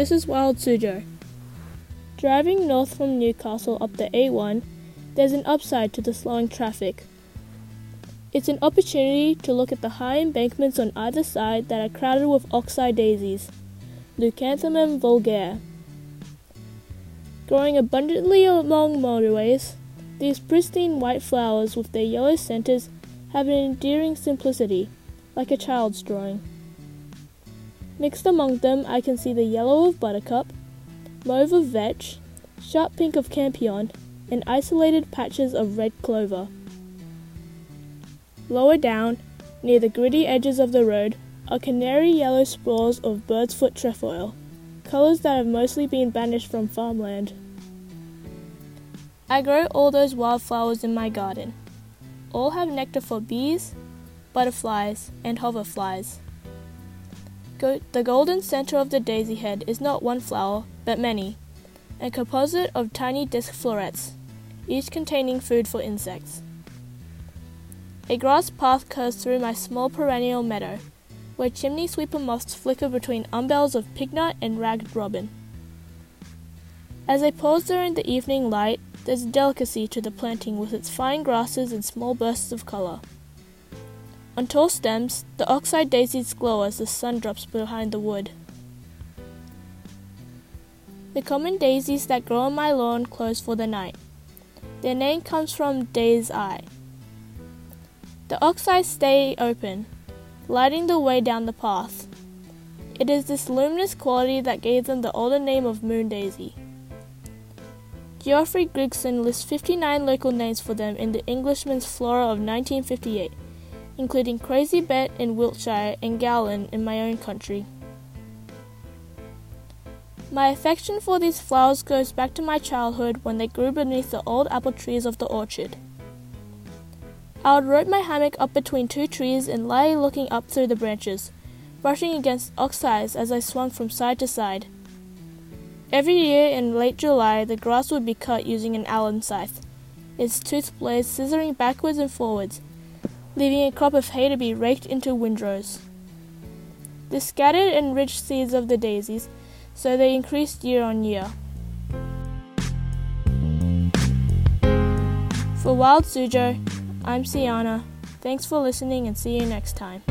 This is Wild Suzhou. Driving north from Newcastle up the A1, there's an upside to the slowing traffic. It's an opportunity to look at the high embankments on either side that are crowded with oxeye daisies, Leucanthemum vulgare. Growing abundantly along motorways, these pristine white flowers with their yellow centers have an endearing simplicity, like a child's drawing. Mixed among them, I can see the yellow of buttercup, mauve of vetch, sharp pink of campion, and isolated patches of red clover. Lower down, near the gritty edges of the road, are canary yellow spores of bird's foot trefoil, colours that have mostly been banished from farmland. I grow all those wildflowers in my garden. All have nectar for bees, butterflies, and hoverflies. Go- the golden center of the daisy head is not one flower, but many, a composite of tiny disc florets, each containing food for insects. A grass path curves through my small perennial meadow, where chimney sweeper moths flicker between umbels of pignut and ragged robin. As I pause there in the evening light, there's a delicacy to the planting with its fine grasses and small bursts of color. On tall stems, the oxeye daisies glow as the sun drops behind the wood. The common daisies that grow on my lawn close for the night. Their name comes from day's eye. The oxeye stay open, lighting the way down the path. It is this luminous quality that gave them the older name of moon daisy. Geoffrey Grigson lists 59 local names for them in the Englishman's Flora of 1958 including Crazy Bet in Wiltshire and Gowland in my own country. My affection for these flowers goes back to my childhood when they grew beneath the old apple trees of the orchard. I would rope my hammock up between two trees and lie looking up through the branches, brushing against oxeyes as I swung from side to side. Every year in late July, the grass would be cut using an Allen scythe, its toothed blades scissoring backwards and forwards, leaving a crop of hay to be raked into windrows. The scattered and rich seeds of the daisies, so they increased year on year. For Wild Suzhou, I'm Siana. Thanks for listening and see you next time.